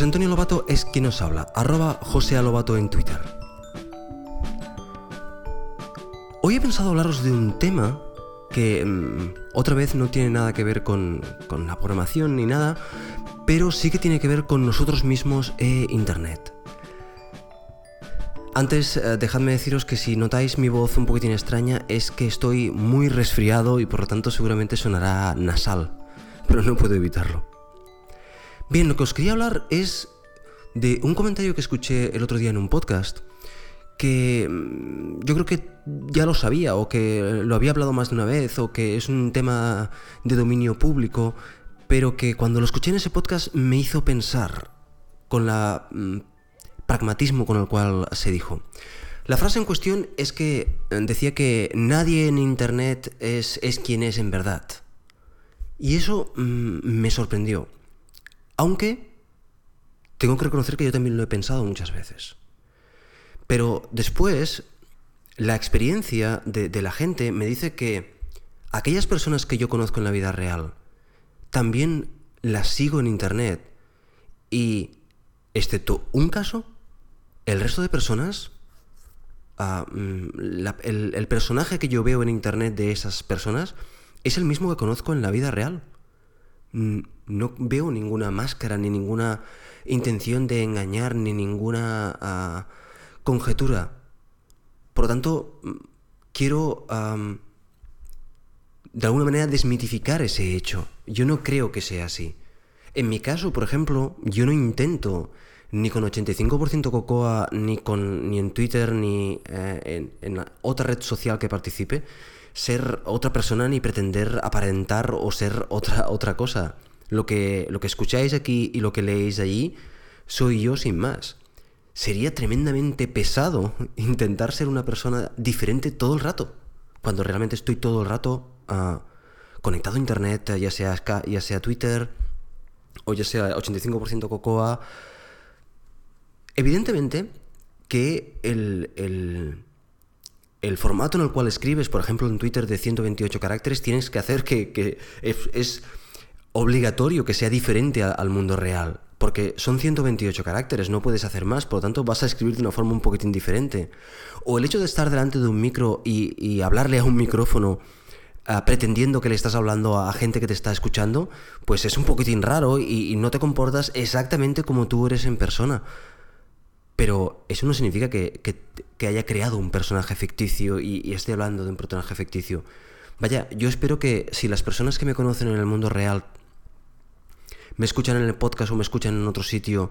José Antonio Lobato es quien nos habla, arroba Lobato en Twitter. Hoy he pensado hablaros de un tema que mm, otra vez no tiene nada que ver con, con la programación ni nada, pero sí que tiene que ver con nosotros mismos e Internet. Antes, eh, dejadme deciros que si notáis mi voz un poquitín extraña es que estoy muy resfriado y por lo tanto seguramente sonará nasal, pero no puedo evitarlo. Bien, lo que os quería hablar es de un comentario que escuché el otro día en un podcast que mm, yo creo que ya lo sabía o que lo había hablado más de una vez o que es un tema de dominio público, pero que cuando lo escuché en ese podcast me hizo pensar con la mm, pragmatismo con el cual se dijo. La frase en cuestión es que eh, decía que nadie en Internet es, es quien es en verdad. Y eso mm, me sorprendió. Aunque tengo que reconocer que yo también lo he pensado muchas veces. Pero después, la experiencia de, la gente me dice que aquellas personas que yo conozco en la vida real, también las sigo en Internet. Y, excepto un caso, el resto de personas, ah, mm, el personaje que yo veo en Internet de esas personas es el mismo que conozco en la vida real no veo ninguna máscara, ni ninguna intención de engañar, ni ninguna ah, conjetura. Por lo tanto, quiero de alguna manera desmitificar ese hecho. Yo no creo que sea así. En mi caso, por ejemplo, yo no intento ni con 85% Cocoa, ni, con, ni en Twitter, ni eh, en, en otra red social que participe, ser otra persona ni pretender aparentar o ser otra, otra cosa. Lo que, lo que escucháis aquí y lo que leéis allí soy yo sin más. Sería tremendamente pesado intentar ser una persona diferente todo el rato, cuando realmente estoy todo el rato ah, conectado a Internet, ya sea, ya sea Twitter o ya sea 85% Cocoa. Evidentemente que el, el el formato en el cual escribes, por ejemplo, en Twitter de 128 caracteres, tienes que hacer que, es, obligatorio que sea diferente al mundo real. Porque son 128 caracteres, no puedes hacer más, por lo tanto vas a escribir de una forma un poquitín diferente. O el hecho de estar delante de un micro y, hablarle a un micrófono ah, pretendiendo que le estás hablando a gente que te está escuchando, pues es un poquitín raro y no te comportas exactamente como tú eres en persona. Pero eso no significa que, haya creado un personaje ficticio y, esté hablando de un personaje ficticio. Vaya, yo espero que si las personas que me conocen en el mundo real me escuchan en el podcast o me escuchan en otro sitio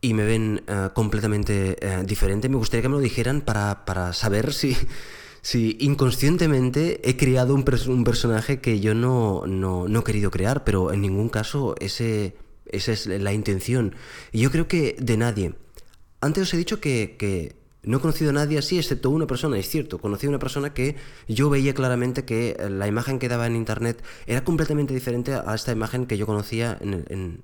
y me ven eh, completamente eh, diferente, me gustaría que me lo dijeran para, saber si, si inconscientemente he creado un, un personaje que yo no, no, no, he querido crear, pero en ningún caso ese, esa es la intención. Y yo creo que de nadie. Antes os he dicho que, no he conocido a nadie así, excepto una persona, es cierto. Conocí a una persona que yo veía claramente que la imagen que daba en internet era completamente diferente a esta imagen que yo conocía en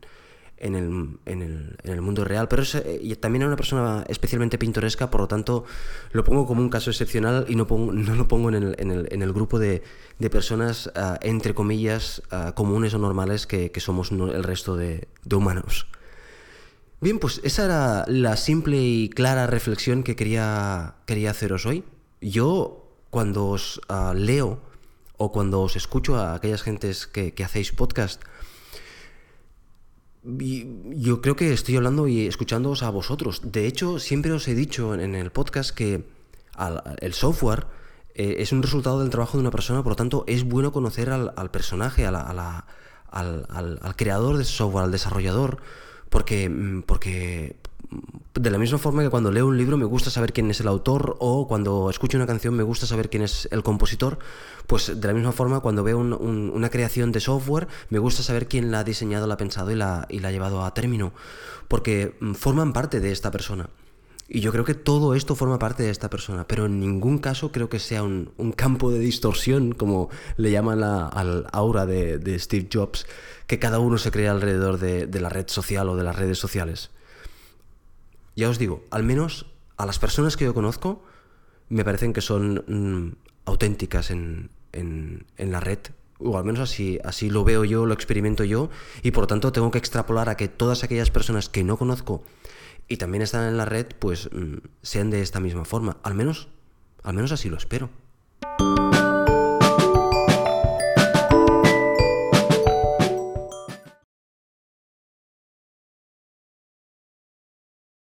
el, mundo real. Pero eh, también era una persona especialmente pintoresca, por lo tanto lo pongo como un caso excepcional y no, no lo pongo en el, grupo de, personas, ah, entre comillas, ah, comunes o normales que, somos el resto de humanos. Bien, pues esa era la simple y clara reflexión que quería, quería haceros hoy. Yo, cuando os ah, leo o cuando os escucho a aquellas gentes que, hacéis podcast, yo creo que estoy hablando y escuchándoos a vosotros. De hecho, siempre os he dicho en, el podcast que el software eh, es un resultado del trabajo de una persona, por lo tanto, es bueno conocer al, personaje, al, al, creador de software, al desarrollador porque, mm, porque de la misma forma que cuando leo un libro me gusta saber quién es el autor o cuando escucho una canción me gusta saber quién es el compositor, pues de la misma forma cuando veo una creación de software me gusta saber quién la ha diseñado, la ha pensado y la, y la ha llevado a término, porque mm, forman parte de esta persona. Y yo creo que todo esto forma parte de esta persona, pero en ningún caso creo que sea un, campo de distorsión, como le llaman al aura de, Steve Jobs, que cada uno se crea alrededor de, la red social o de las redes sociales. Ya os digo, al menos a las personas que yo conozco, me parecen que son mm, auténticas en, en, la red o al menos así, así lo veo yo, lo experimento yo, y por tanto tengo que extrapolar a que todas aquellas personas que no conozco y también están en la red, pues mm, sean de esta misma forma. Al menos, al menos así lo espero.